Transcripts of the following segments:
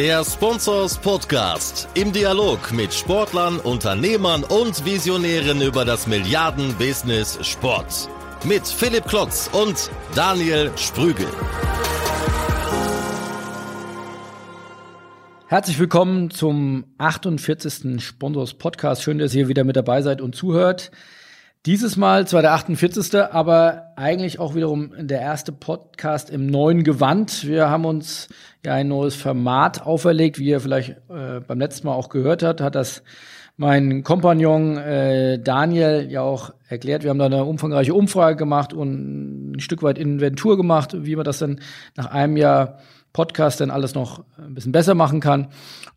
Der Sponsors Podcast im Dialog mit Sportlern, Unternehmern und Visionären über das Milliarden-Business Sport. Mit Philipp Klotz und Daniel Sprügel. Herzlich willkommen zum 48. Sponsors Podcast. Schön, dass ihr wieder mit dabei seid und zuhört. Dieses Mal zwar der 48., aber eigentlich auch wiederum der erste Podcast im neuen Gewand. Wir haben uns ja ein neues Format auferlegt, wie ihr vielleicht äh, beim letzten Mal auch gehört habt, hat das mein Kompagnon äh, Daniel ja auch erklärt. Wir haben da eine umfangreiche Umfrage gemacht und ein Stück weit Inventur gemacht, wie man das dann nach einem Jahr Podcast dann alles noch ein bisschen besser machen kann.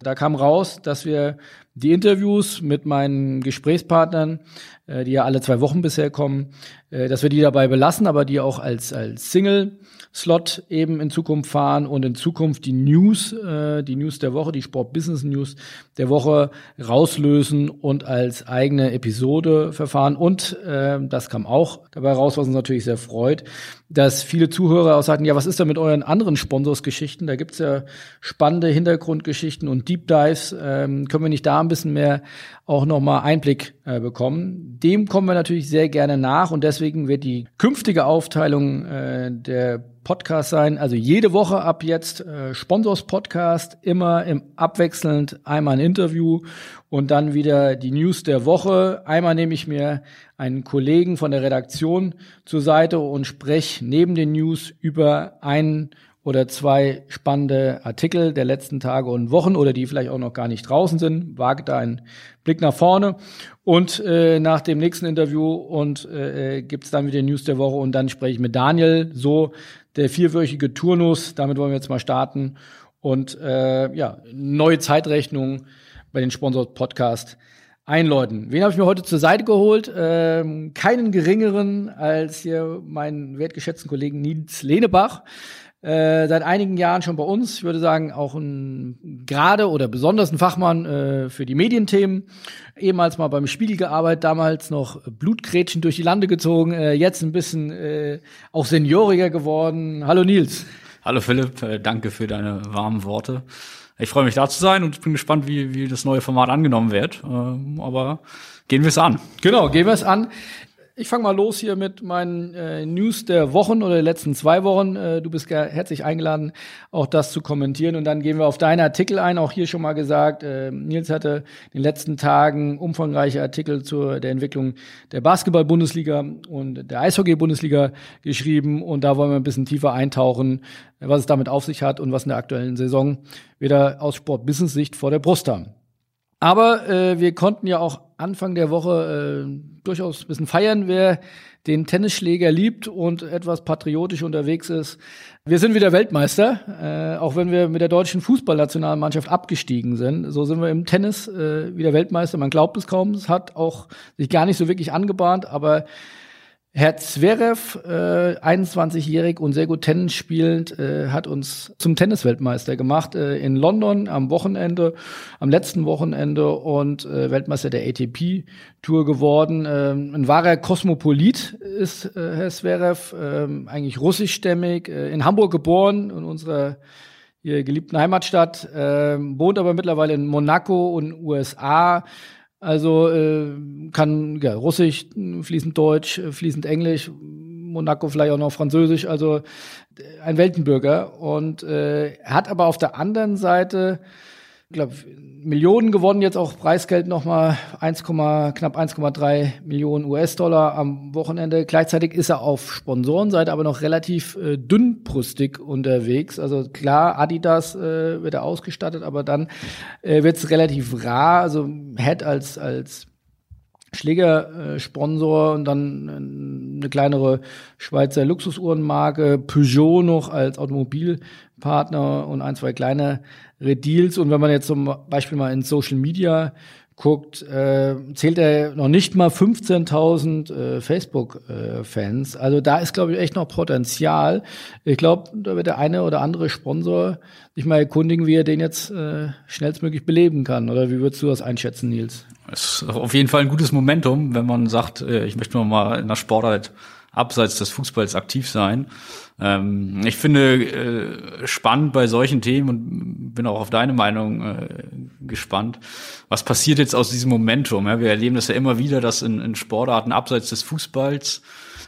Da kam raus, dass wir die Interviews mit meinen Gesprächspartnern, die ja alle zwei Wochen bisher kommen, äh, dass wir die dabei belassen, aber die auch als, als Single-Slot eben in Zukunft fahren und in Zukunft die News, äh, die News der Woche, die Sport-Business-News der Woche rauslösen und als eigene Episode verfahren. Und äh, das kam auch dabei raus, was uns natürlich sehr freut, dass viele Zuhörer auch sagten, ja, was ist da mit euren anderen Sponsorsgeschichten? Da gibt's ja spannende Hintergrundgeschichten und Deep Dives. Ähm, können wir nicht da ein bisschen mehr auch nochmal Einblick äh, bekommen. Dem kommen wir natürlich sehr gerne nach und deswegen wird die künftige Aufteilung äh, der Podcast sein. Also jede Woche ab jetzt äh, Sponsors Podcast, immer im abwechselnd einmal ein Interview und dann wieder die News der Woche. Einmal nehme ich mir einen Kollegen von der Redaktion zur Seite und spreche neben den News über einen oder zwei spannende Artikel der letzten Tage und Wochen oder die vielleicht auch noch gar nicht draußen sind. Wage da einen Blick nach vorne. Und äh, nach dem nächsten Interview und äh, gibt es dann wieder News der Woche und dann spreche ich mit Daniel. So der vierwöchige Turnus, damit wollen wir jetzt mal starten. Und äh, ja, neue Zeitrechnung bei den Sponsor Podcast einläuten. Wen habe ich mir heute zur Seite geholt? Ähm, keinen geringeren als hier meinen wertgeschätzten Kollegen Nils Lehnebach. Äh, seit einigen Jahren schon bei uns. Ich würde sagen, auch ein gerade oder besonders ein Fachmann äh, für die Medienthemen. Ehemals mal beim Spiegel gearbeitet, damals noch Blutgrätschen durch die Lande gezogen, äh, jetzt ein bisschen äh, auch senioriger geworden. Hallo Nils. Hallo Philipp, äh, danke für deine warmen Worte. Ich freue mich da zu sein und bin gespannt, wie, wie das neue Format angenommen wird. Ähm, aber gehen wir es an. Genau, gehen wir es an. Ich fange mal los hier mit meinen äh, News der Wochen oder der letzten zwei Wochen. Äh, du bist herzlich eingeladen, auch das zu kommentieren. Und dann gehen wir auf deine Artikel ein. Auch hier schon mal gesagt, äh, Nils hatte in den letzten Tagen umfangreiche Artikel zur der Entwicklung der Basketball-Bundesliga und der Eishockey-Bundesliga geschrieben. Und da wollen wir ein bisschen tiefer eintauchen, was es damit auf sich hat und was in der aktuellen Saison wieder aus Sport-Business-Sicht vor der Brust haben. Aber äh, wir konnten ja auch Anfang der Woche äh, durchaus ein bisschen feiern, wer den Tennisschläger liebt und etwas patriotisch unterwegs ist. Wir sind wieder Weltmeister, äh, auch wenn wir mit der deutschen Fußballnationalmannschaft abgestiegen sind. So sind wir im Tennis äh, wieder Weltmeister. Man glaubt es kaum. Es hat auch sich gar nicht so wirklich angebahnt, aber Herr Zverev, äh, 21-jährig und sehr gut Tennis spielend, äh, hat uns zum Tennisweltmeister gemacht äh, in London am Wochenende, am letzten Wochenende und äh, Weltmeister der ATP Tour geworden. Ähm, ein wahrer Kosmopolit ist äh, Herr Zverev, äh, eigentlich russischstämmig, äh, in Hamburg geboren, in unserer hier geliebten Heimatstadt, äh, wohnt aber mittlerweile in Monaco und USA also äh, kann ja, Russisch, fließend Deutsch, fließend Englisch, Monaco vielleicht auch noch Französisch, also äh, ein Weltenbürger. Und äh, hat aber auf der anderen Seite glaube, Millionen gewonnen, jetzt auch Preisgeld nochmal 1, knapp 1,3 Millionen US-Dollar am Wochenende. Gleichzeitig ist er auf Sponsorenseite aber noch relativ äh, dünnbrüstig unterwegs. Also klar, Adidas äh, wird er ausgestattet, aber dann äh, wird es relativ rar. Also Head als, als Schlägersponsor und dann äh, eine kleinere Schweizer Luxusuhrenmarke, Peugeot noch als Automobilpartner und ein, zwei kleine Deals. Und wenn man jetzt zum Beispiel mal in Social Media guckt, äh, zählt er noch nicht mal 15.000 äh, Facebook-Fans. Äh, also da ist, glaube ich, echt noch Potenzial. Ich glaube, da wird der eine oder andere Sponsor sich mal erkundigen, wie er den jetzt äh, schnellstmöglich beleben kann. Oder wie würdest du das einschätzen, Nils? Es ist auf jeden Fall ein gutes Momentum, wenn man sagt, äh, ich möchte noch mal in der Sportart abseits des Fußballs aktiv sein. Ähm, ich finde äh, spannend bei solchen Themen und bin auch auf deine Meinung äh, gespannt. Was passiert jetzt aus diesem Momentum? Ja, wir erleben das ja immer wieder, dass in, in Sportarten abseits des Fußballs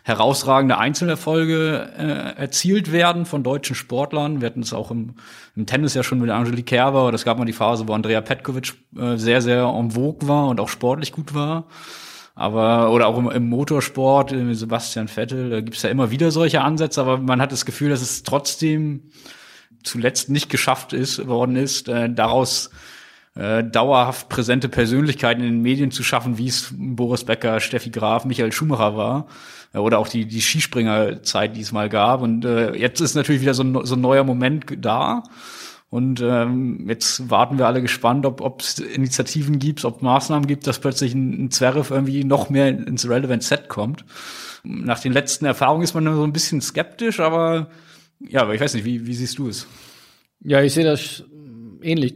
herausragende Einzelerfolge äh, erzielt werden von deutschen Sportlern. Wir hatten es auch im, im Tennis ja schon mit Angelique Kerber, es gab mal die Phase, wo Andrea Petkovic äh, sehr, sehr en vogue war und auch sportlich gut war. Aber, oder auch im, im Motorsport, äh, Sebastian Vettel, da gibt's ja immer wieder solche Ansätze, aber man hat das Gefühl, dass es trotzdem zuletzt nicht geschafft ist, worden ist, äh, daraus äh, dauerhaft präsente Persönlichkeiten in den Medien zu schaffen, wie es Boris Becker, Steffi Graf, Michael Schumacher war. Äh, oder auch die, die Skispringerzeit, die es mal gab. Und äh, jetzt ist natürlich wieder so ein, so ein neuer Moment da. Und ähm, jetzt warten wir alle gespannt, ob es Initiativen gibt, ob Maßnahmen gibt, dass plötzlich ein, ein Zverev irgendwie noch mehr ins Relevant Set kommt. Nach den letzten Erfahrungen ist man so ein bisschen skeptisch, aber ja, aber ich weiß nicht, wie, wie siehst du es? Ja, ich sehe das ähnlich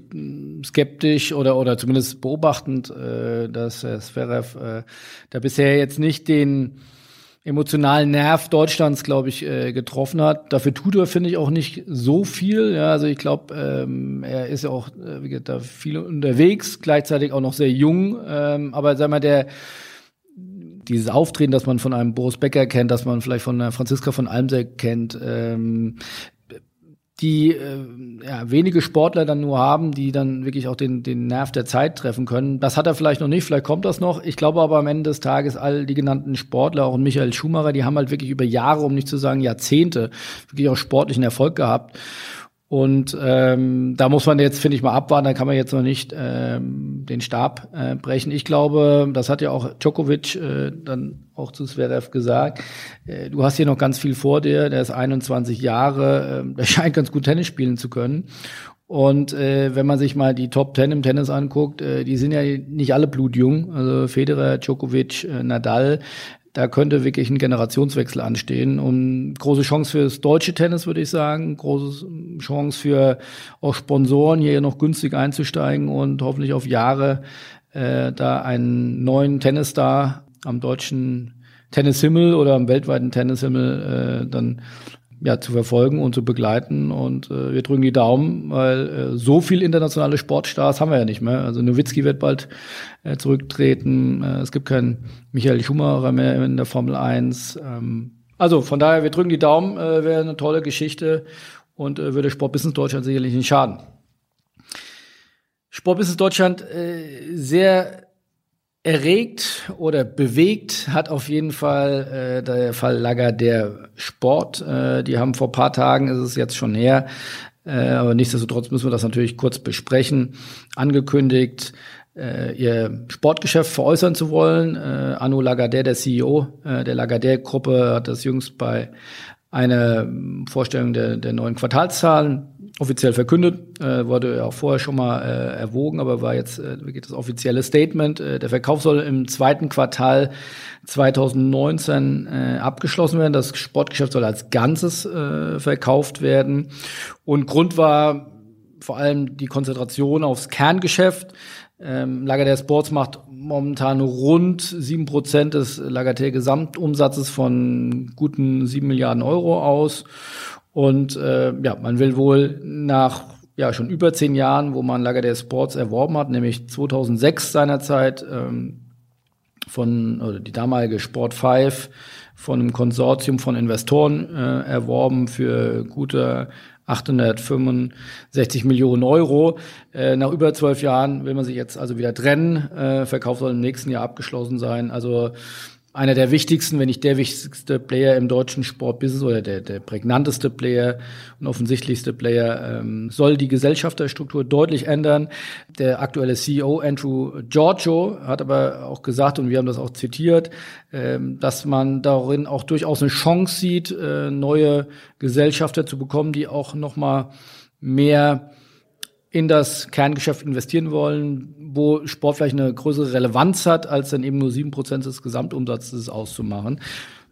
skeptisch oder oder zumindest beobachtend, äh, dass äh, Zverev äh, da bisher jetzt nicht den emotionalen Nerv Deutschlands, glaube ich, äh, getroffen hat. Dafür tut er, finde ich, auch nicht so viel. Ja, also ich glaube, ähm, er ist ja auch äh, wie gesagt, da viel unterwegs, gleichzeitig auch noch sehr jung. Ähm, aber sag mal, der dieses Auftreten, das man von einem Boris Becker kennt, das man vielleicht von einer Franziska von Almseck kennt, ähm, die äh, ja, wenige Sportler dann nur haben, die dann wirklich auch den, den Nerv der Zeit treffen können. Das hat er vielleicht noch nicht, vielleicht kommt das noch. Ich glaube aber am Ende des Tages all die genannten Sportler, auch Michael Schumacher, die haben halt wirklich über Jahre, um nicht zu sagen Jahrzehnte, wirklich auch sportlichen Erfolg gehabt. Und ähm, da muss man jetzt, finde ich, mal abwarten. Da kann man jetzt noch nicht ähm, den Stab äh, brechen. Ich glaube, das hat ja auch Djokovic äh, dann auch zu Zverev gesagt. Äh, du hast hier noch ganz viel vor dir. Der ist 21 Jahre. Äh, der scheint ganz gut Tennis spielen zu können. Und äh, wenn man sich mal die Top Ten im Tennis anguckt, äh, die sind ja nicht alle blutjung. Also Federer, Djokovic, äh, Nadal, da könnte wirklich ein Generationswechsel anstehen. Und große Chance fürs deutsche Tennis, würde ich sagen. Große Chance für auch Sponsoren, hier noch günstig einzusteigen und hoffentlich auf Jahre äh, da einen neuen Tennisstar am deutschen Tennishimmel oder am weltweiten Tennishimmel äh, dann ja, zu verfolgen und zu begleiten. Und äh, wir drücken die Daumen, weil äh, so viel internationale Sportstars haben wir ja nicht mehr. Also Nowitzki wird bald äh, zurücktreten. Äh, es gibt keinen Michael Schumacher mehr in der Formel 1. Ähm, also von daher, wir drücken die Daumen, äh, wäre eine tolle Geschichte und äh, würde Sportbusiness Deutschland sicherlich nicht schaden. Sportbusiness Deutschland äh, sehr erregt oder bewegt hat auf jeden Fall äh, der Fall Lager der Sport. Äh, die haben vor paar Tagen, ist es jetzt schon her, äh, aber nichtsdestotrotz müssen wir das natürlich kurz besprechen, angekündigt, äh, ihr Sportgeschäft veräußern zu wollen. Äh, Anu Lagardère, der CEO äh, der Lagardère-Gruppe, hat das jüngst bei einer Vorstellung der, der neuen Quartalszahlen offiziell verkündet, äh, wurde ja auch vorher schon mal äh, erwogen, aber war jetzt äh, wirklich das offizielle Statement. Äh, der Verkauf soll im zweiten Quartal 2019 äh, abgeschlossen werden. Das Sportgeschäft soll als Ganzes äh, verkauft werden. Und Grund war vor allem die Konzentration aufs Kerngeschäft. Ähm, Lagardère Sports macht momentan rund sieben Prozent des Lagardère Gesamtumsatzes von guten sieben Milliarden Euro aus. Und äh, ja, man will wohl nach ja schon über zehn Jahren, wo man Lager der Sports erworben hat, nämlich 2006 seinerzeit ähm, von oder die damalige Sport 5 von einem Konsortium von Investoren äh, erworben für gute 865 Millionen Euro. Äh, nach über zwölf Jahren will man sich jetzt also wieder trennen. Äh, Verkauf soll im nächsten Jahr abgeschlossen sein. Also einer der wichtigsten, wenn nicht der wichtigste Player im deutschen Sportbusiness oder der, der prägnanteste Player und offensichtlichste Player, ähm, soll die Gesellschafterstruktur deutlich ändern. Der aktuelle CEO Andrew Giorgio hat aber auch gesagt, und wir haben das auch zitiert, ähm, dass man darin auch durchaus eine Chance sieht, äh, neue Gesellschafter zu bekommen, die auch noch mal mehr in das Kerngeschäft investieren wollen, wo Sport vielleicht eine größere Relevanz hat, als dann eben nur sieben Prozent des Gesamtumsatzes auszumachen.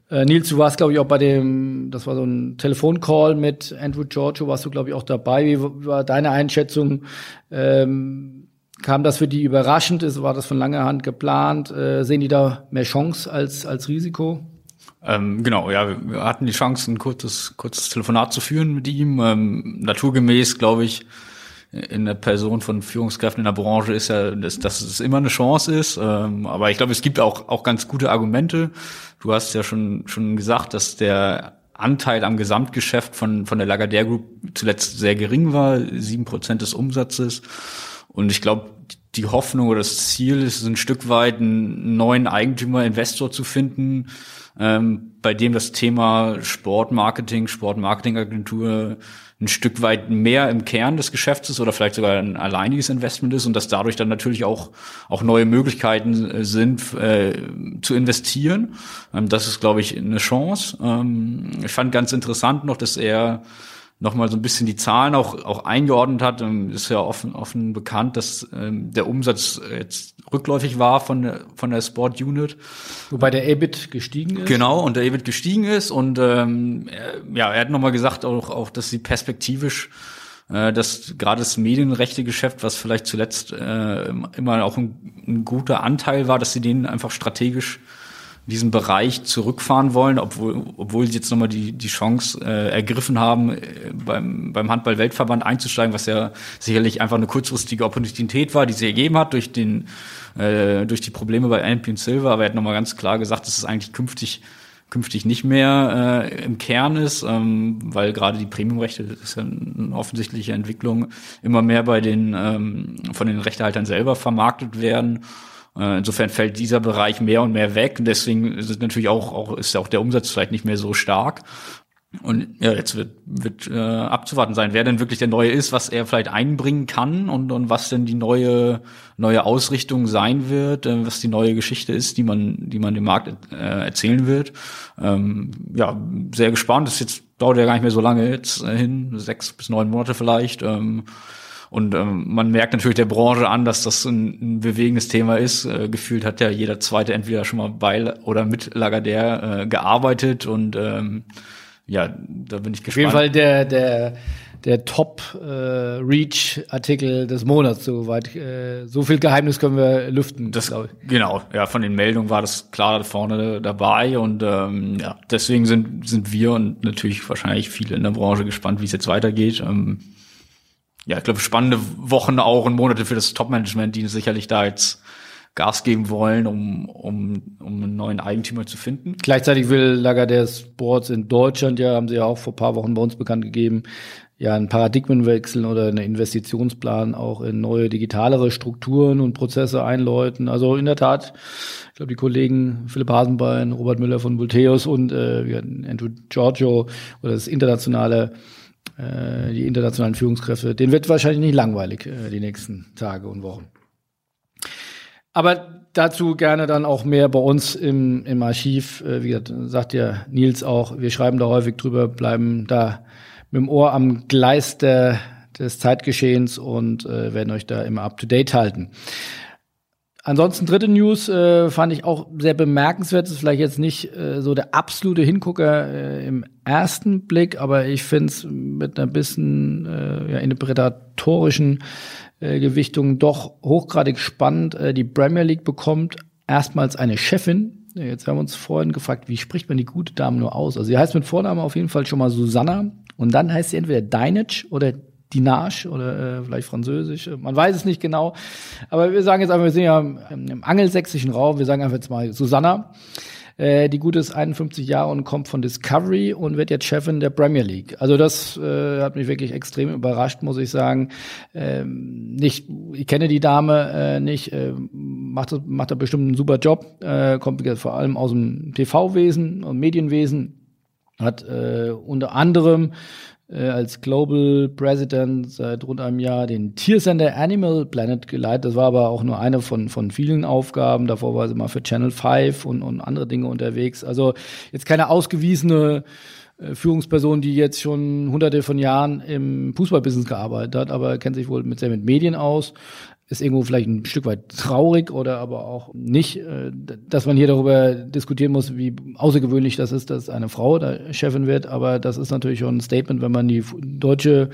Äh, Nils, du warst, glaube ich, auch bei dem, das war so ein Telefoncall mit Andrew Giorgio, warst du, glaube ich, auch dabei. Wie war deine Einschätzung? Ähm, kam das für die überraschend? War das von langer Hand geplant? Äh, sehen die da mehr Chance als, als Risiko? Ähm, genau, ja, wir hatten die Chance, ein kurzes, kurzes Telefonat zu führen mit ihm. Ähm, naturgemäß, glaube ich, in der Person von Führungskräften in der Branche ist ja, dass, dass es immer eine Chance ist. Ähm, aber ich glaube, es gibt auch, auch ganz gute Argumente. Du hast ja schon, schon gesagt, dass der Anteil am Gesamtgeschäft von, von der Lagardère Group zuletzt sehr gering war, sieben Prozent des Umsatzes. Und ich glaube, die Hoffnung oder das Ziel ist ein Stück weit einen neuen Eigentümer, Investor zu finden, ähm, bei dem das Thema Sportmarketing, Sportmarketingagentur ein Stück weit mehr im Kern des Geschäfts ist oder vielleicht sogar ein alleiniges Investment ist und dass dadurch dann natürlich auch auch neue Möglichkeiten äh, sind äh, zu investieren. Ähm, das ist, glaube ich, eine Chance. Ähm, ich fand ganz interessant noch, dass er nochmal so ein bisschen die Zahlen auch, auch eingeordnet hat. Ähm, ist ja offen, offen bekannt, dass ähm, der Umsatz jetzt rückläufig war von der, von der Sport Unit. Wobei der EBIT gestiegen ist. Genau, und der EBIT gestiegen ist. Und ähm, ja, er hat nochmal gesagt, auch, auch, dass sie perspektivisch äh, dass gerade das Medienrechte-Geschäft, was vielleicht zuletzt äh, immer auch ein, ein guter Anteil war, dass sie den einfach strategisch diesen Bereich zurückfahren wollen, obwohl, obwohl sie jetzt nochmal die, die Chance äh, ergriffen haben, äh, beim, beim Handball-Weltverband einzusteigen, was ja sicherlich einfach eine kurzfristige Opportunität war, die sie ergeben hat durch den äh, durch die Probleme bei Alpine Silver, aber er hat nochmal ganz klar gesagt, dass es eigentlich künftig künftig nicht mehr äh, im Kern ist, ähm, weil gerade die Premiumrechte, das ist ja eine offensichtliche Entwicklung, immer mehr bei den ähm, von den Rechtehaltern selber vermarktet werden. Äh, insofern fällt dieser Bereich mehr und mehr weg. Und deswegen ist es natürlich auch, auch ist auch der Umsatz vielleicht nicht mehr so stark. Und ja, jetzt wird, wird äh, abzuwarten sein, wer denn wirklich der Neue ist, was er vielleicht einbringen kann und, und was denn die neue neue Ausrichtung sein wird, äh, was die neue Geschichte ist, die man die man dem Markt äh, erzählen wird. Ähm, ja, sehr gespannt. Das jetzt dauert ja gar nicht mehr so lange jetzt äh, hin, sechs bis neun Monate vielleicht. Ähm, und ähm, man merkt natürlich der Branche an, dass das ein, ein bewegendes Thema ist. Äh, gefühlt hat ja jeder Zweite entweder schon mal bei oder mit Lagardère äh, gearbeitet. Und ähm, ja, da bin ich gespannt. Auf jeden Fall der der der Top äh, des Monats. Soweit äh, so viel Geheimnis können wir lüften das genau ja von den Meldungen war das klar vorne dabei. Und ähm, ja deswegen sind sind wir und natürlich wahrscheinlich viele in der Branche gespannt wie es jetzt weitergeht. Ähm, ja, ich glaube, spannende Wochen auch und Monate für das Top-Management, die sicherlich da jetzt Gas geben wollen, um, um, um einen neuen Eigentümer zu finden. Gleichzeitig will Lagardère Sports in Deutschland, ja, haben sie ja auch vor paar Wochen bei uns bekannt gegeben, ja, einen Paradigmenwechsel oder einen Investitionsplan auch in neue digitalere Strukturen und Prozesse einläuten. Also in der Tat, ich glaube, die Kollegen Philipp Hasenbein, Robert Müller von Bulteus und äh, Andrew Giorgio oder das internationale äh, die internationalen Führungskräfte, denen wird wahrscheinlich nicht langweilig äh, die nächsten Tage und Wochen. Aber dazu gerne dann auch mehr bei uns im, im Archiv. Äh, wie gesagt, sagt ja Nils auch, wir schreiben da häufig drüber, bleiben da mit dem Ohr am Gleis der, des Zeitgeschehens und äh, werden euch da immer up to date halten. Ansonsten dritte News äh, fand ich auch sehr bemerkenswert. Ist vielleicht jetzt nicht äh, so der absolute Hingucker äh, im ersten Blick, aber ich finde es mit einer bisschen äh, ja, interpretatorischen äh, Gewichtung doch hochgradig spannend. Äh, die Premier League bekommt erstmals eine Chefin. Jetzt haben wir uns vorhin gefragt, wie spricht man die gute Dame nur aus? Also sie heißt mit Vornamen auf jeden Fall schon mal Susanna und dann heißt sie entweder Deinitsch oder Dinage oder äh, vielleicht Französisch, man weiß es nicht genau. Aber wir sagen jetzt einfach, wir sind ja im, im angelsächsischen Raum, wir sagen einfach jetzt mal Susanna. Äh, die gute ist 51 Jahre und kommt von Discovery und wird jetzt Chefin der Premier League. Also das äh, hat mich wirklich extrem überrascht, muss ich sagen. Ähm, nicht, ich kenne die Dame äh, nicht, äh, macht, macht da bestimmt einen super Job, äh, kommt vor allem aus dem TV-Wesen und Medienwesen, hat äh, unter anderem äh, als Global President seit rund einem Jahr den Tiersender Animal Planet geleitet. Das war aber auch nur eine von, von vielen Aufgaben. Davor war sie mal für Channel 5 und, und andere Dinge unterwegs. Also jetzt keine ausgewiesene äh, Führungsperson, die jetzt schon hunderte von Jahren im Fußballbusiness gearbeitet hat, aber kennt sich wohl mit sehr mit Medien aus ist irgendwo vielleicht ein Stück weit traurig oder aber auch nicht, äh, dass man hier darüber diskutieren muss, wie außergewöhnlich das ist, dass eine Frau da Chefin wird. Aber das ist natürlich schon ein Statement, wenn man die deutsche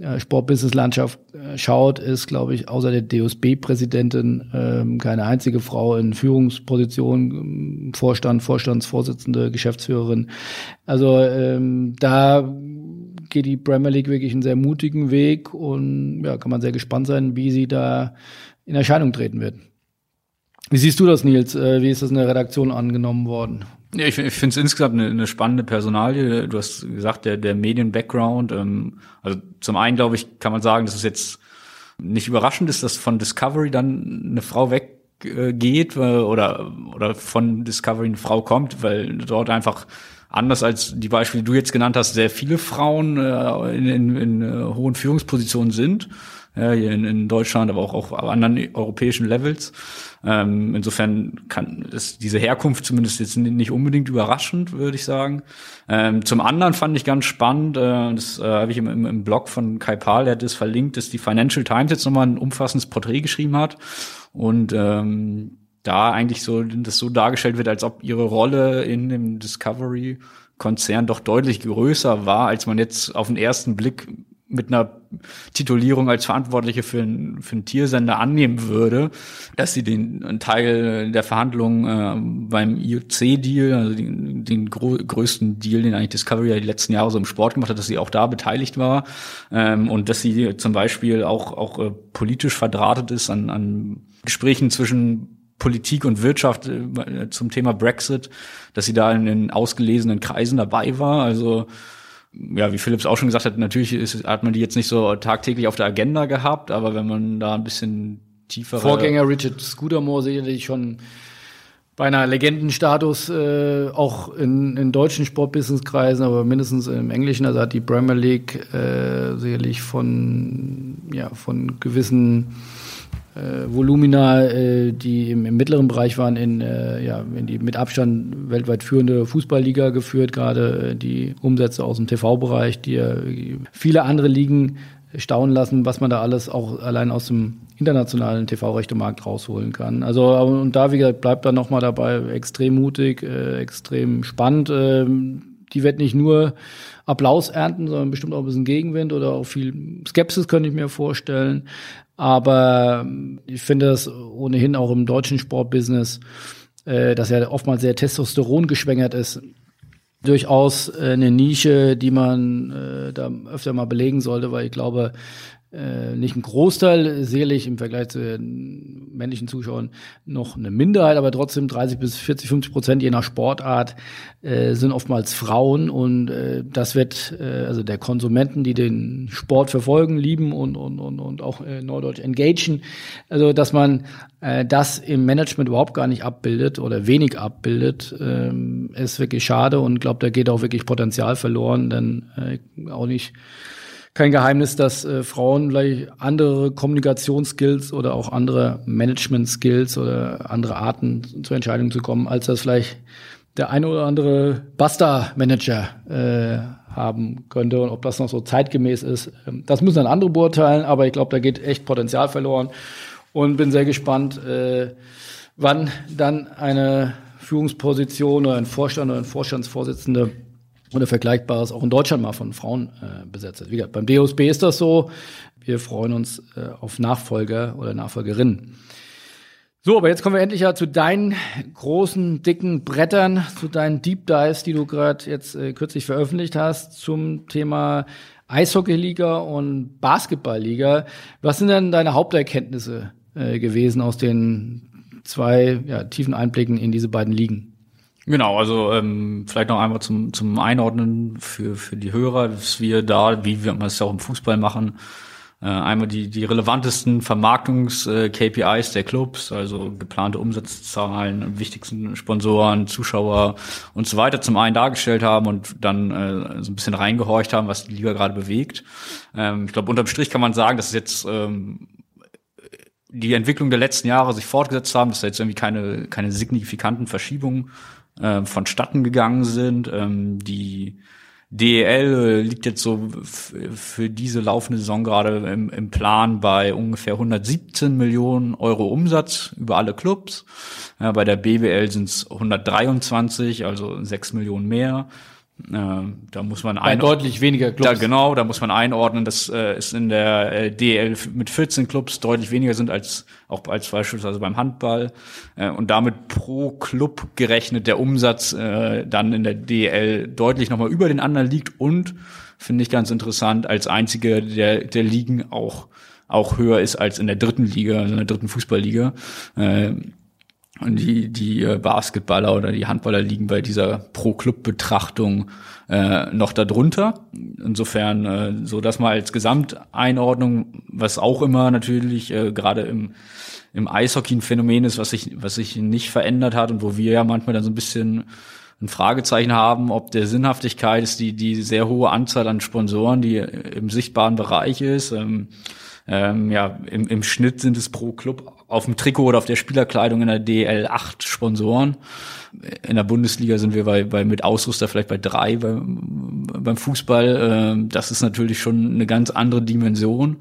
Sportbusiness-Landschaft äh, schaut, ist, glaube ich, außer der DOSB-Präsidentin ähm, keine einzige Frau in Führungsposition, ähm, Vorstand, Vorstandsvorsitzende, Geschäftsführerin. Also ähm, da geht die Premier League wirklich einen sehr mutigen Weg und ja, kann man sehr gespannt sein, wie sie da in Erscheinung treten wird. Wie siehst du das, Nils? Äh, wie ist das in der Redaktion angenommen worden? Ja, ich, ich finde es insgesamt eine, eine spannende Personalie. Du hast gesagt, der, der Medien-Background. Ähm, also zum einen, glaube ich, kann man sagen, dass es jetzt nicht überraschend ist, dass von Discovery dann eine Frau weggeht äh, oder, oder von Discovery eine Frau kommt, weil dort einfach anders als die Beispiele, die du jetzt genannt hast, sehr viele Frauen äh, in, in, in äh, hohen Führungspositionen sind ja, hier in, in Deutschland, aber auch auf anderen europäischen Levels. Ähm, insofern kann ist diese Herkunft zumindest jetzt nicht unbedingt überraschend, würde ich sagen. Ähm, zum anderen fand ich ganz spannend, äh, das äh, habe ich im, im, im Blog von Kai Pahl, der hat das verlinkt, dass die Financial Times jetzt nochmal ein umfassendes Porträt geschrieben hat und ähm, da eigentlich so das so dargestellt wird, als ob ihre Rolle in dem Discovery Konzern doch deutlich größer war, als man jetzt auf den ersten Blick mit einer Titulierung als Verantwortliche für, ein, für einen Tiersender annehmen würde, dass sie den einen Teil der Verhandlungen äh, beim IOC-Deal, also den, den größten Deal, den eigentlich Discovery ja die letzten Jahre so im Sport gemacht hat, dass sie auch da beteiligt war ähm, und dass sie zum Beispiel auch, auch äh, politisch verdrahtet ist an, an Gesprächen zwischen Politik und Wirtschaft äh, zum Thema Brexit, dass sie da in den ausgelesenen Kreisen dabei war. Also ja, wie Philips auch schon gesagt hat, natürlich ist, hat man die jetzt nicht so tagtäglich auf der Agenda gehabt, aber wenn man da ein bisschen tiefer. Vorgänger Richard Scudamore sicherlich schon bei einer Legendenstatus, äh, auch in, in deutschen Sportbusinesskreisen, aber mindestens im Englischen. Also hat die Premier League äh, sicherlich von, ja, von gewissen äh, Volumina, äh, die im, im, mittleren Bereich waren, in, äh, ja, in die mit Abstand weltweit führende Fußballliga geführt, gerade äh, die Umsätze aus dem TV-Bereich, die viele andere Ligen staunen lassen, was man da alles auch allein aus dem internationalen TV-Rechtemarkt rausholen kann. Also und da, wie gesagt, bleibt dann nochmal dabei extrem mutig, äh, extrem spannend. Äh, die wird nicht nur Applaus ernten, sondern bestimmt auch ein bisschen Gegenwind oder auch viel Skepsis könnte ich mir vorstellen. Aber ähm, ich finde das ohnehin auch im deutschen Sportbusiness, äh, dass ja oftmals sehr Testosteron geschwängert ist, durchaus äh, eine Nische, die man äh, da öfter mal belegen sollte, weil ich glaube, äh, nicht ein Großteil, sicherlich im Vergleich zu den männlichen Zuschauern noch eine Minderheit, aber trotzdem 30 bis 40, 50 Prozent je nach Sportart äh, sind oftmals Frauen und äh, das wird äh, also der Konsumenten, die den Sport verfolgen, lieben und und und, und auch äh, neudeutsch engagen, also dass man äh, das im Management überhaupt gar nicht abbildet oder wenig abbildet, ähm, ist wirklich schade und glaube, da geht auch wirklich Potenzial verloren, denn äh, auch nicht kein Geheimnis, dass äh, Frauen vielleicht andere Kommunikationsskills oder auch andere Management-Skills oder andere Arten zur Entscheidung zu kommen, als das vielleicht der eine oder andere Basta-Manager äh, haben könnte und ob das noch so zeitgemäß ist. Ähm, das müssen dann andere beurteilen, aber ich glaube, da geht echt Potenzial verloren und bin sehr gespannt, äh, wann dann eine Führungsposition oder ein Vorstand oder ein Vorstandsvorsitzende oder Vergleichbares auch in Deutschland mal von Frauen äh, besetzt ist. Wie gesagt, beim DOSB ist das so. Wir freuen uns äh, auf Nachfolger oder Nachfolgerinnen. So, aber jetzt kommen wir endlich ja zu deinen großen, dicken Brettern, zu deinen Deep Dives, die du gerade jetzt äh, kürzlich veröffentlicht hast zum Thema Eishockeyliga und Basketballliga. Was sind denn deine Haupterkenntnisse äh, gewesen aus den zwei ja, tiefen Einblicken in diese beiden Ligen? Genau, also ähm, vielleicht noch einmal zum, zum Einordnen für, für die Hörer, dass wir da, wie wir es ja auch im Fußball machen, äh, einmal die, die relevantesten Vermarktungs-KPIs äh, der Clubs, also geplante Umsatzzahlen, wichtigsten Sponsoren, Zuschauer und so weiter zum einen dargestellt haben und dann äh, so ein bisschen reingehorcht haben, was die Liga gerade bewegt. Ähm, ich glaube, unterm Strich kann man sagen, dass jetzt ähm, die Entwicklung der letzten Jahre sich fortgesetzt haben, dass da jetzt irgendwie keine, keine signifikanten Verschiebungen äh, vonstatten gegangen sind. Ähm, die DEL liegt jetzt so für diese laufende Saison gerade im, im, Plan bei ungefähr 117 Millionen Euro Umsatz über alle Clubs. Ja, bei der BWL sind es 123, also 6 Millionen mehr. Äh, da muss man ein deutlich weniger Clubs. Da, genau, da muss man einordnen, dass äh, es in der äh, DL mit 14 Clubs deutlich weniger sind als auch als beispielsweise beim Handball äh, und damit pro Club gerechnet der Umsatz äh, dann in der DL deutlich nochmal über den anderen liegt und finde ich ganz interessant als einzige der der Ligen auch auch höher ist als in der dritten Liga, also in der dritten Fußballliga. Äh, und die, die äh, Basketballer oder die Handballer liegen bei dieser Pro-Club-Betrachtung äh, noch darunter. Insofern, äh, so dass mal als Gesamteinordnung, was auch immer natürlich äh, gerade im, im Eishockey ein Phänomen ist, was sich, was sich nicht verändert hat und wo wir ja manchmal dann so ein bisschen ein Fragezeichen haben, ob der Sinnhaftigkeit ist die, die sehr hohe Anzahl an Sponsoren, die im sichtbaren Bereich ist. Ähm, ähm, ja, im, im Schnitt sind es pro Club auf dem Trikot oder auf der Spielerkleidung in der DL acht Sponsoren. In der Bundesliga sind wir bei, bei mit Ausrüster vielleicht bei drei beim, beim Fußball. Ähm, das ist natürlich schon eine ganz andere Dimension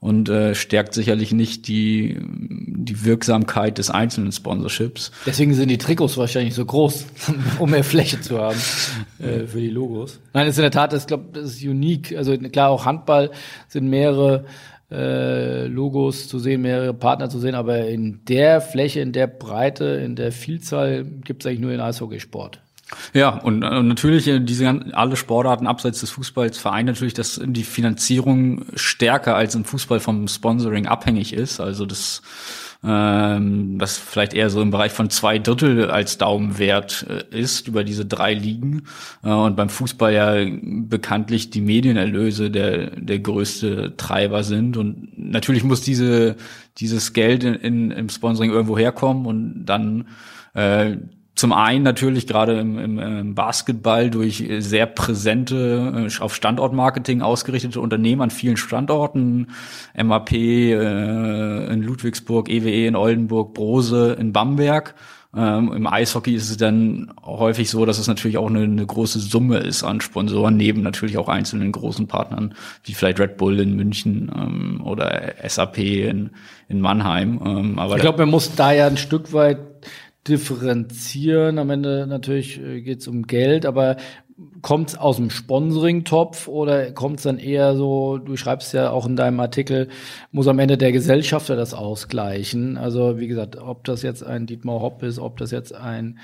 und äh, stärkt sicherlich nicht die, die Wirksamkeit des einzelnen Sponsorships. Deswegen sind die Trikots wahrscheinlich so groß, um mehr Fläche zu haben äh, für die Logos. Nein, das ist in der Tat, das, glaub, das ist unique. Also klar, auch Handball sind mehrere äh, Logos zu sehen, mehrere Partner zu sehen, aber in der Fläche, in der Breite, in der Vielzahl gibt es eigentlich nur den Eishockeysport. Ja, und, und natürlich äh, diese alle Sportarten abseits des Fußballs vereinen natürlich, dass die Finanzierung stärker als im Fußball vom Sponsoring abhängig ist. Also das ähm, das vielleicht eher so im Bereich von zwei Drittel als Daumenwert äh, ist über diese drei Ligen. Äh, und beim Fußball ja bekanntlich die Medienerlöse der der größte Treiber sind. Und natürlich muss diese dieses Geld in, in im Sponsoring irgendwo herkommen und dann äh, zum einen natürlich gerade im, im, im Basketball durch sehr präsente, äh, auf Standortmarketing ausgerichtete Unternehmen an vielen Standorten, MAP äh, in Ludwigsburg, EWE in Oldenburg, Brose in Bamberg. Ähm, Im Eishockey ist es dann häufig so, dass es natürlich auch eine, eine, große Summe ist an Sponsoren, neben natürlich auch einzelnen großen Partnern, wie vielleicht Red Bull in München ähm, oder SAP in, in Mannheim. Ähm, aber ich glaube, man muss da ja ein Stück weit differenzieren. Am Ende natürlich äh, geht es um Geld, aber kommt es aus dem Sponsoring-Topf oder kommt es dann eher so, du schreibst ja auch in deinem Artikel, muss am Ende der Gesellschafter das ausgleichen. Also wie gesagt, ob das jetzt ein Dietmar Hopp ist, ob das jetzt ein,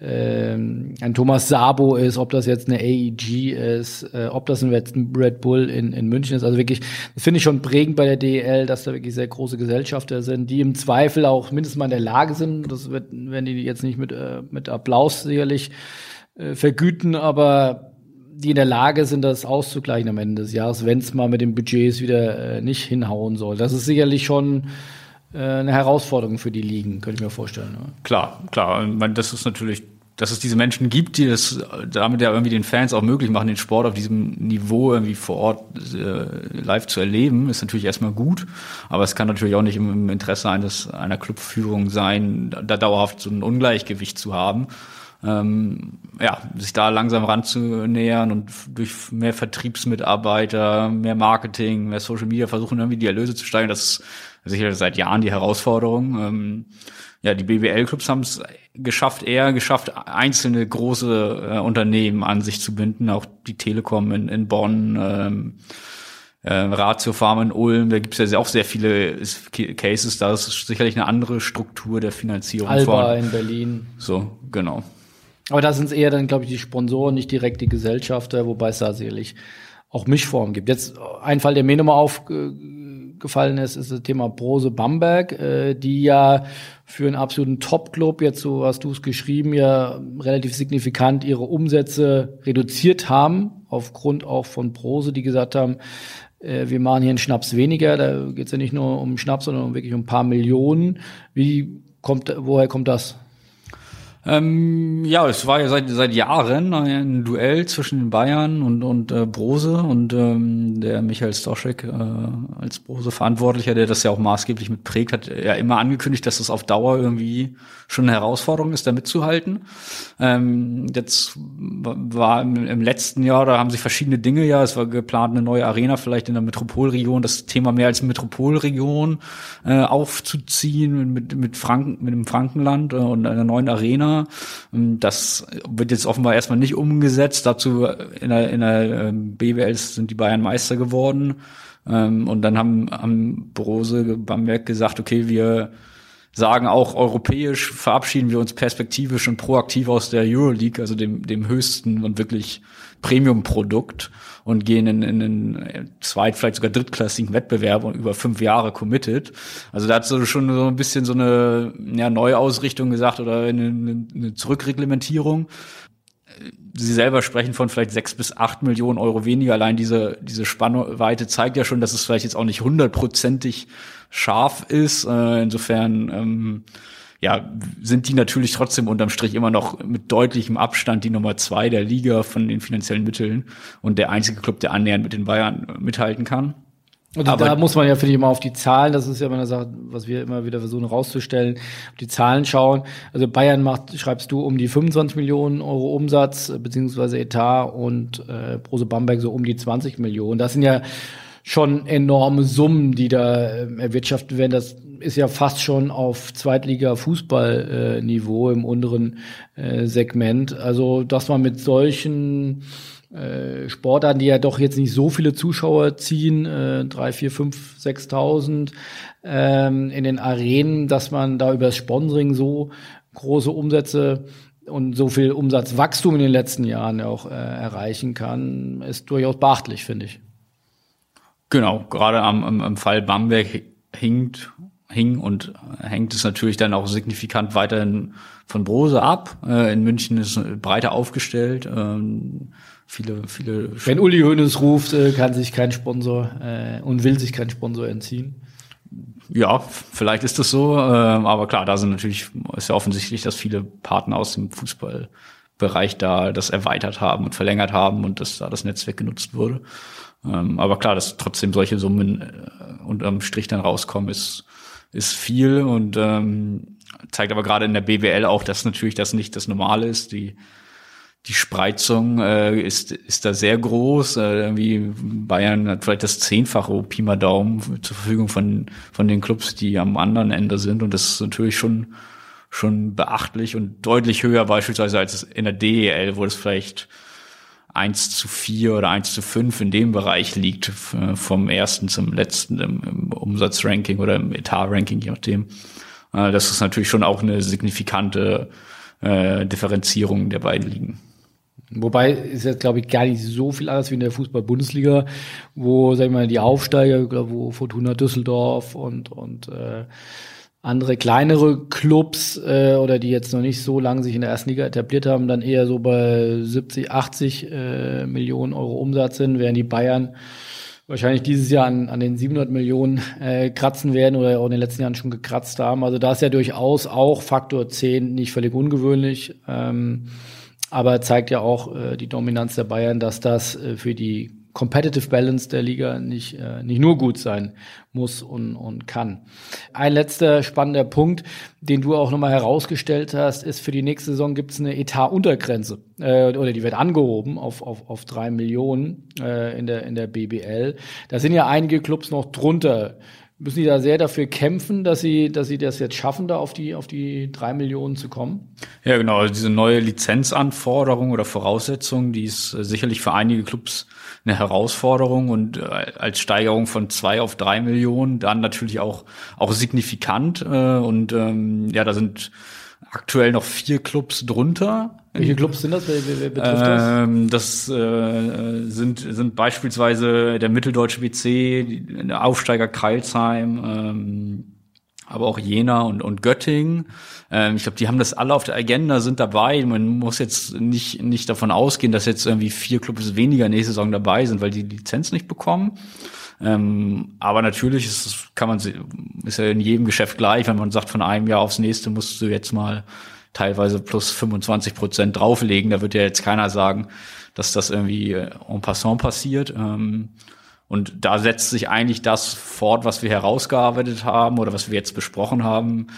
ähm, ein Thomas Sabo ist, ob das jetzt eine AEG ist, äh, ob das ein Red Bull in, in München ist. Also wirklich, das finde ich schon prägend bei der DEL, dass da wirklich sehr große Gesellschafter sind, die im Zweifel auch mindestens mal in der Lage sind, das wird, wenn die jetzt nicht mit, äh, mit Applaus sicherlich äh, vergüten, aber die in der Lage sind, das auszugleichen am Ende des Jahres, wenn es mal mit den Budgets wieder äh, nicht hinhauen soll. Das ist sicherlich schon äh, eine Herausforderung für die Ligen, könnte ich mir vorstellen. Klar, klar. Ich meine, das ist natürlich, dass es diese Menschen gibt, die das damit ja irgendwie den Fans auch möglich machen, den Sport auf diesem Niveau irgendwie vor Ort live zu erleben, ist natürlich erstmal gut. Aber es kann natürlich auch nicht im, im Interesse eines einer Clubführung sein, da dauerhaft so ein Ungleichgewicht zu haben ähm, ja, sich da langsam ranzunähern und durch mehr Vertriebsmitarbeiter, mehr Marketing, mehr Social Media versuchen irgendwie die Erlöse zu steigern. Das ist sicher seit Jahren die Herausforderung. Ähm, ja, die BWL-Clubs haben es geschafft, eher geschafft, einzelne große äh, Unternehmen an sich zu binden, auch die Telekom in, in Bonn, ähm, äh, Ratio Pharma in Ulm, da gibt es ja auch sehr viele Cases, da ist sicherlich eine andere Struktur der Finanzierung. Alba von. in Berlin. So, genau. Aber da sind es eher dann, glaube ich, die Sponsoren, nicht direkt die Gesellschafter, wobei es da sicherlich auch Mischformen gibt. Jetzt ein Fall, der mir nochmal aufgefallen ist, ist das Thema Brose Bamberg, äh, die ja für einen absoluten Top-Club, jetzt so hast du es geschrieben, ja relativ signifikant ihre Umsätze reduziert haben, aufgrund auch von Brose, die gesagt haben, äh, wir machen hier einen Schnaps weniger, da geht es ja nicht nur um Schnaps, sondern wirklich um ein paar Millionen. Wie kommt, woher kommt das? Ähm, ja, es war ja seit, seit Jahren ein Duell zwischen den Bayern und, und äh, Brose und ähm, der Michael Stoschek äh, als Brose-Verantwortlicher, der das ja auch maßgeblich mitprägt, hat ja immer angekündigt, dass das auf Dauer irgendwie schon eine Herausforderung ist, da mitzuhalten. Ähm, jetzt war im, im letzten Jahr, da haben sich verschiedene Dinge ja, es war geplant, eine neue Arena vielleicht in der Metropolregion, das Thema mehr als Metropolregion äh, aufzuziehen mit, mit Franken, mit dem Frankenland äh, und einer neuen Arena Ähm, das wird jetzt offenbar erstmal nicht umgesetzt. Dazu in der, in der ähm, BWL sind die Bayern Meister geworden. Ähm, und dann haben, haben Brose, Bamberg gesagt, okay, wir sagen auch europäisch verabschieden wir uns perspektivisch und proaktiv aus der Euroleague, also dem, dem höchsten und wirklich Premium-Produkt und gehen in, in einen zweit-, vielleicht sogar drittklassigen Wettbewerb und über fünf Jahre committed. Also da hat so schon so ein bisschen so eine ja, Neuausrichtung gesagt oder eine, eine Zurückreglementierung. Sie selber sprechen von vielleicht sechs bis acht Millionen Euro weniger. Allein diese, diese Spannweite zeigt ja schon, dass es vielleicht jetzt auch nicht hundertprozentig scharf ist. Äh, insofern ähm, ja, sind die natürlich trotzdem unterm Strich immer noch mit deutlichem Abstand die Nummer zwei der Liga von den finanziellen Mitteln und der einzige Club, der annähernd mit den Bayern mithalten kann. Und Aber da muss man ja, finde ich, immer auf die Zahlen, das ist ja immer eine Sache, was wir immer wieder versuchen rauszustellen, auf die Zahlen schauen. Also Bayern macht, schreibst du, um die 25 Millionen Euro Umsatz, beziehungsweise Etat und äh, Prose Bamberg so um die 20 Millionen. Das sind ja schon enorme Summen, die da äh, erwirtschaftet werden. Das ist ja fast schon auf Zweitliga-Fußball-Niveau im unteren äh, Segment. Also, dass man mit solchen äh, Sportarten, die ja doch jetzt nicht so viele Zuschauer ziehen, äh, drei, vier, fünf, sechstausend ähm, in den Arenen, dass man da über das Sponsoring so große Umsätze und so viel Umsatzwachstum in den letzten Jahren auch äh, erreichen kann, ist durchaus beachtlich, finde ich. Genau, gerade am, am, am Fall Bamberg hinkt hing und hängt es natürlich dann auch signifikant weiterhin von Brose ab. Äh, in München ist breiter aufgestellt. Ähm, viele, viele. Wenn Uli Hoeneß ruft, äh, kann sich kein Sponsor äh, und will sich kein Sponsor entziehen. Ja, vielleicht ist das so, ähm, aber klar, da sind natürlich ist ja offensichtlich, dass viele Partner aus dem Fußballbereich da das erweitert haben und verlängert haben und dass da das Netzwerk genutzt wurde. Ähm, aber klar, dass trotzdem solche Summen äh, unterm Strich dann rauskommen, ist ist viel und ähm, zeigt aber gerade in der BWL auch, dass natürlich das nicht das Normale ist. Die die Spreizung äh, ist ist da sehr groß. Äh, irgendwie Bayern hat vielleicht das zehnfache Pi mal Daumen zur Verfügung von von den Clubs, die am anderen Ende sind und das ist natürlich schon schon beachtlich und deutlich höher beispielsweise als in der DEL, wo es vielleicht 1 zu 4 oder 1 zu 5 in dem Bereich liegt, vom ersten zum letzten im, im Umsatzranking oder im Etat-Ranking, je nachdem. Äh, das ist natürlich schon auch eine signifikante äh, Differenzierung der beiden Ligen. Wobei ist jetzt, glaube ich, gar nicht so viel anders wie in der Fußball-Bundesliga, wo, sag ich mal, die Aufsteiger, wo Fortuna Düsseldorf und, und äh, andere kleinere Clubs äh, oder die jetzt noch nicht so lange sich in der ersten Liga etabliert haben, dann eher so bei 70, 80 äh, Millionen Euro Umsatz sind, während die Bayern wahrscheinlich dieses Jahr an, an den 700 Millionen äh, kratzen werden oder auch in den letzten Jahren schon gekratzt haben. Also da ist ja durchaus auch Faktor 10 nicht völlig ungewöhnlich. Ähm, aber zeigt ja auch äh, die Dominanz der Bayern, dass das äh, für die Competitive Balance der Liga nicht, äh, nicht nur gut sein muss und, und kann. Ein letzter spannender Punkt, den du auch nochmal herausgestellt hast, ist, für die nächste Saison gibt es eine Etat-Untergrenze äh, oder die wird angehoben auf, auf, auf drei Millionen äh, in, der, in der BBL. Da sind ja einige Clubs noch drunter. Müssen die da sehr dafür kämpfen, dass sie, dass sie das jetzt schaffen, da auf die, auf die drei Millionen zu kommen? Ja, genau. Also diese neue Lizenzanforderung oder Voraussetzung, die ist äh, sicherlich für einige Clubs eine Herausforderung und äh, als Steigerung von zwei auf drei Millionen dann natürlich auch auch signifikant äh, und ähm, ja, da sind aktuell noch vier Clubs drunter. Welche Clubs sind das? Wer, wer, betrifft ähm, das? Das äh, sind, sind beispielsweise der Mitteldeutsche WC, der Aufsteiger Kreilsheim, ähm, aber auch Jena und, und Göttingen. Ähm, ich glaube, die haben das alle auf der Agenda, sind dabei. Man muss jetzt nicht, nicht davon ausgehen, dass jetzt irgendwie vier Clubs weniger nächste Saison dabei sind, weil die Lizenz nicht bekommen. Ähm, aber natürlich ist, kann man, ist ja in jedem Geschäft gleich, wenn man sagt, von einem Jahr aufs nächste musst du jetzt mal teilweise plus 25 Prozent drauflegen. Da wird ja jetzt keiner sagen, dass das irgendwie äh, en passant passiert. Ähm, und da setzt sich eigentlich das fort, was wir herausgearbeitet haben oder was wir jetzt besprochen haben.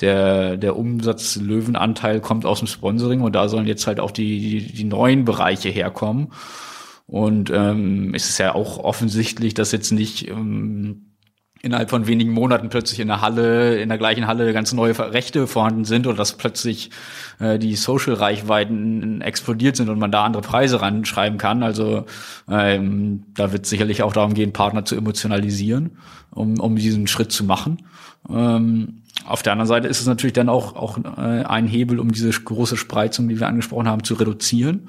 Der, der Umsatzlöwenanteil kommt aus dem Sponsoring und da sollen jetzt halt auch die, die, die neuen Bereiche herkommen. Und ähm, es ist ja auch offensichtlich, dass jetzt nicht ähm, innerhalb von wenigen Monaten plötzlich in der Halle, in der gleichen Halle ganz neue Rechte vorhanden sind oder dass plötzlich äh, die Social-Reichweiten explodiert sind und man da andere Preise ranschreiben kann. Also ähm, da wird sicherlich auch darum gehen, Partner zu emotionalisieren, um, um diesen Schritt zu machen. Ähm, auf der anderen Seite ist es natürlich dann auch, auch äh, ein Hebel, um diese große Spreizung, die wir angesprochen haben, zu reduzieren.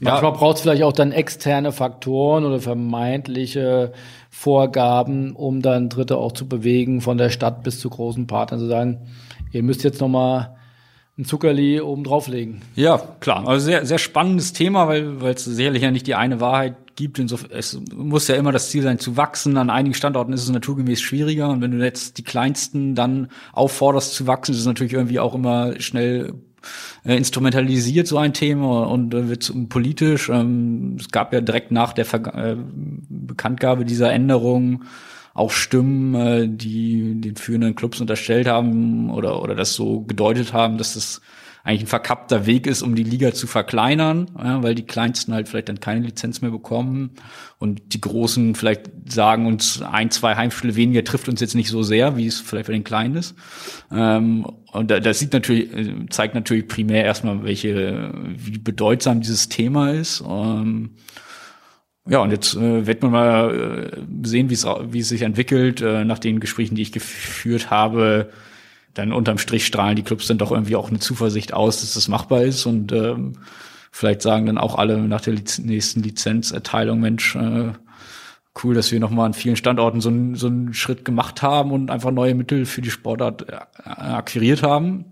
Manchmal ja. braucht es vielleicht auch dann externe Faktoren oder vermeintliche Vorgaben, um dann Dritte auch zu bewegen, von der Stadt bis zu großen Partnern zu sagen, ihr müsst jetzt noch mal ein Zuckerli oben drauflegen. Ja, klar. Also sehr, sehr spannendes Thema, weil weil es sicherlich ja nicht die eine Wahrheit gibt. Insofern, es muss ja immer das Ziel sein, zu wachsen. An einigen Standorten ist es naturgemäß schwieriger. Und wenn du jetzt die Kleinsten dann aufforderst zu wachsen, ist es natürlich irgendwie auch immer schnell äh, instrumentalisiert so ein Thema und äh, wird politisch. Ähm, es gab ja direkt nach der Ver äh, Bekanntgabe dieser Änderung auch Stimmen, äh, die den führenden Clubs unterstellt haben oder oder das so gedeutet haben, dass das eigentlich ein verkappter Weg ist, um die Liga zu verkleinern, ja, weil die Kleinsten halt vielleicht dann keine Lizenz mehr bekommen und die Großen vielleicht sagen uns ein, zwei Heimspiele weniger trifft uns jetzt nicht so sehr, wie es vielleicht bei den Kleinen ist. Ähm, und das sieht natürlich, zeigt natürlich primär erstmal, welche, wie bedeutsam dieses Thema ist. Ähm, ja, und jetzt äh, wird man mal äh, sehen, wie es wie es sich entwickelt. Äh, nach den Gesprächen, die ich geführt habe, dann unterm Strich strahlen die Clubs dann doch irgendwie auch eine Zuversicht aus, dass das machbar ist und ähm, vielleicht sagen dann auch alle nach der Liz nächsten Lizenzerteilung, Mensch, äh, cool, dass wir nochmal an vielen Standorten so, einen so einen Schritt gemacht haben und einfach neue Mittel für die Sportart äh, akquiriert haben.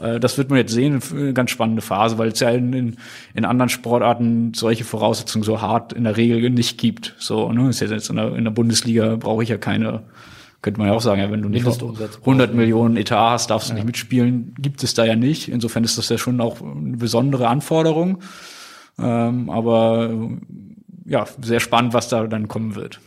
Äh, das wird man jetzt sehen, eine ganz spannende Phase, weil es ja in, in, in anderen Sportarten solche Voraussetzungen so hart in der Regel nicht gibt. So, ne, ist jetzt in der, in der Bundesliga brauche ich ja keine könnte man ja auch sagen, ja, wenn du nicht 100 Millionen Etat hast, darfst du ja. nicht mitspielen. Gibt es da ja nicht. Insofern ist das ja schon auch eine besondere Anforderung. Ähm, aber ja, sehr spannend, was da dann kommen wird.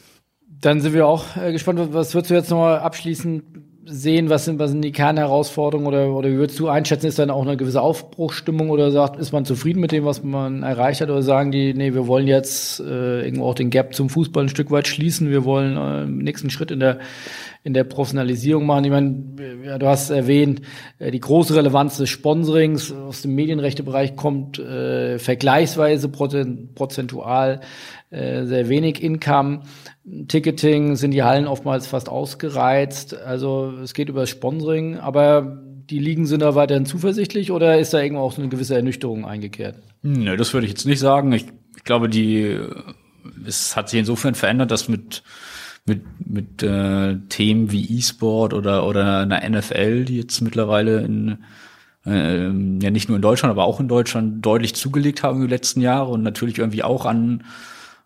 Dann sind wir auch äh, gespannt, was würdest du jetzt nochmal abschließend sehen, was sind, was sind die Kernherausforderungen oder, oder wie würdest du einschätzen, ist dann auch eine gewisse Aufbruchsstimmung oder sagt, ist man zufrieden mit dem, was man erreicht hat oder sagen die, nee, wir wollen jetzt äh, irgendwo auch den Gap zum Fußball ein Stück weit schließen, wir wollen äh, nächsten Schritt in der in der Professionalisierung machen. Ich meine, du hast erwähnt, äh, die große Relevanz des Sponsorings aus dem Medienrechtebereich kommt äh, vergleichsweise prozentual äh, sehr wenig Income. Ticketing sind die Hallen oftmals fast ausgereizt. Also es geht über das Sponsoring, aber die Ligen sind da weiterhin zuversichtlich oder ist da irgendwo auch so eine gewisse Ernüchterung eingekehrt? Nö, das würde ich jetzt nicht sagen. Ich, ich glaube, die es hat sich insofern verändert, dass mit mit, mit äh, Themen wie E-Sport oder, oder einer NFL, die jetzt mittlerweile in, äh, ja nicht nur in Deutschland, aber auch in Deutschland deutlich zugelegt haben in den letzten Jahren und natürlich irgendwie auch an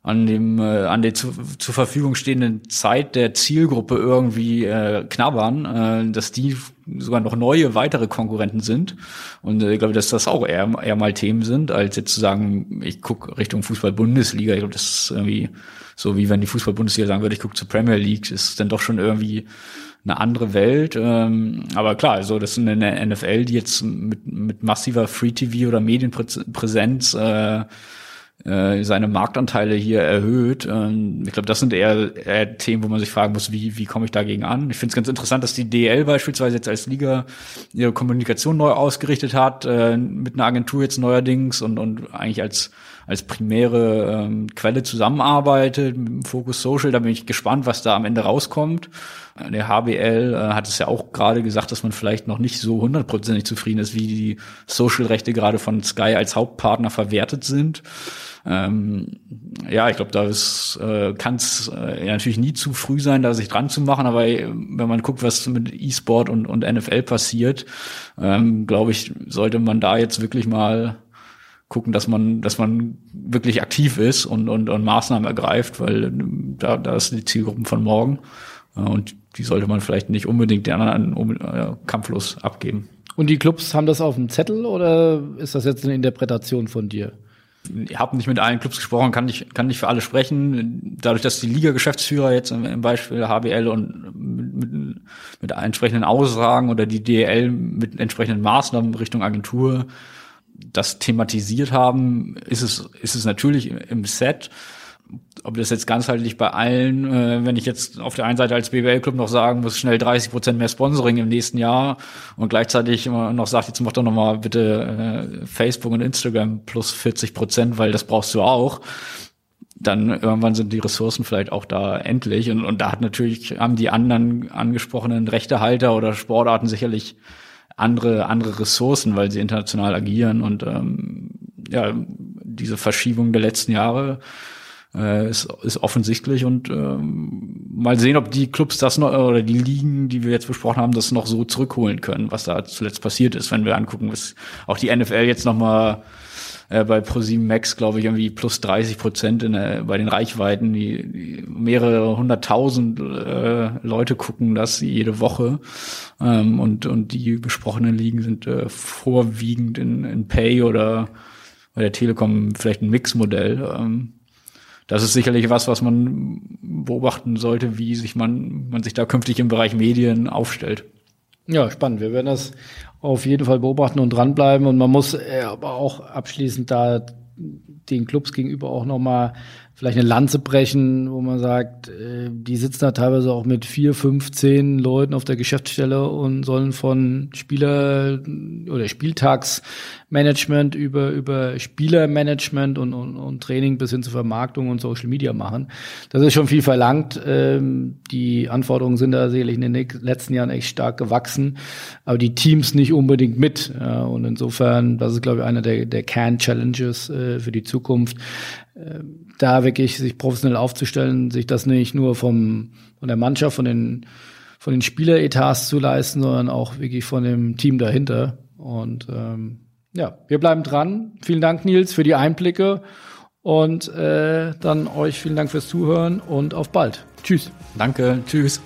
an dem äh, an der zu, zur Verfügung stehenden Zeit der Zielgruppe irgendwie äh, knabbern, äh, dass die sogar noch neue weitere Konkurrenten sind und äh, ich glaube, dass das auch eher eher mal Themen sind, als jetzt zu sagen, ich gucke Richtung Fußball Bundesliga. Ich glaube, das ist irgendwie so wie wenn die Fußball-Bundesliga sagen würde, ich gucke zur Premier League, ist dann doch schon irgendwie eine andere Welt. Ähm, aber klar, also das ist eine NFL, die jetzt mit, mit massiver Free-TV oder Medienpräsenz äh, äh, seine Marktanteile hier erhöht. Ähm, ich glaube, das sind eher, eher Themen, wo man sich fragen muss, wie, wie komme ich dagegen an? Ich finde es ganz interessant, dass die DL beispielsweise jetzt als Liga ihre Kommunikation neu ausgerichtet hat, äh, mit einer Agentur jetzt neuerdings und, und eigentlich als als primäre ähm, Quelle zusammenarbeitet mit dem Fokus Social. Da bin ich gespannt, was da am Ende rauskommt. Äh, der HBL äh, hat es ja auch gerade gesagt, dass man vielleicht noch nicht so hundertprozentig zufrieden ist, wie die Social-Rechte gerade von Sky als Hauptpartner verwertet sind. Ähm, ja, ich glaube, da äh, kann es äh, natürlich nie zu früh sein, da sich dran zu machen. Aber äh, wenn man guckt, was mit E-Sport und, und NFL passiert, ähm, glaube ich, sollte man da jetzt wirklich mal gucken, dass man, dass man wirklich aktiv ist und, und, und Maßnahmen ergreift, weil da, da ist die Zielgruppen von morgen. Äh, und die sollte man vielleicht nicht unbedingt den anderen um, äh, kampflos abgeben. Und die Clubs haben das auf dem Zettel oder ist das jetzt eine Interpretation von dir? Ich habe nicht mit allen Clubs gesprochen, kann nicht, kann nicht für alle sprechen. Dadurch, dass die Liga-Geschäftsführer jetzt im Beispiel HBL und mit, mit, mit entsprechenden Aussagen oder die DL mit entsprechenden Maßnahmen Richtung Agentur das thematisiert haben, ist es, ist es natürlich im Set. Ob das jetzt ganzheitlich bei allen, äh, wenn ich jetzt auf der einen Seite als BWL-Club noch sagen muss, schnell 30 Prozent mehr Sponsoring im nächsten Jahr und gleichzeitig immer noch sagt, jetzt mach doch noch mal bitte äh, Facebook und Instagram plus 40 Prozent, weil das brauchst du auch. Dann irgendwann sind die Ressourcen vielleicht auch da endlich und, und da hat natürlich haben die anderen angesprochenen Rechtehalter oder Sportarten sicherlich andere andere Ressourcen, weil sie international agieren und ähm, ja diese Verschiebung der letzten Jahre äh, ist, ist offensichtlich und ähm, mal sehen, ob die Clubs das noch oder die Ligen, die wir jetzt besprochen haben, das noch so zurückholen können, was da zuletzt passiert ist, wenn wir angucken, was auch die NFL jetzt noch mal äh, bei ProSieben Max, glaube ich, irgendwie plus 30 Prozent in der, bei den Reichweiten, die, die mehrere hunderttausend äh, Leute gucken das jede Woche ähm, und und die besprochenen Ligen sind äh, vorwiegend in, in Pay oder bei der Telekom vielleicht ein Mixmodell. Ähm, das ist sicherlich was, was man beobachten sollte, wie sich man, man sich da künftig im Bereich Medien aufstellt. Ja, spannend. Wir werden das auf jeden Fall beobachten und dranbleiben. Und man muss äh, aber auch abschließend da den Clubs gegenüber auch nochmal vielleicht eine Lanze brechen, wo man sagt, äh, die sitzen da teilweise auch mit vier, fünf, zehn Leuten auf der Geschäftsstelle und sollen von Spieler oder Spieltagsmanagement über, über Spielermanagement und, und, und Training bis hin zur Vermarktung und Social Media machen. Das ist schon viel verlangt. Ähm, die Anforderungen sind da sicherlich in den letzten Jahren echt stark gewachsen, aber die Teams nicht unbedingt mit. Und insofern, das ist, glaube ich, einer der, der Can-Challenges äh, für die Zukunft da wirklich sich professionell aufzustellen, sich das nicht nur vom, von der Mannschaft, von den, von den Spieleretats zu leisten, sondern auch wirklich von dem Team dahinter. Und ähm, ja, wir bleiben dran. Vielen Dank, Nils, für die Einblicke. Und äh, dann euch vielen Dank fürs Zuhören und auf bald. Tschüss. Danke, tschüss.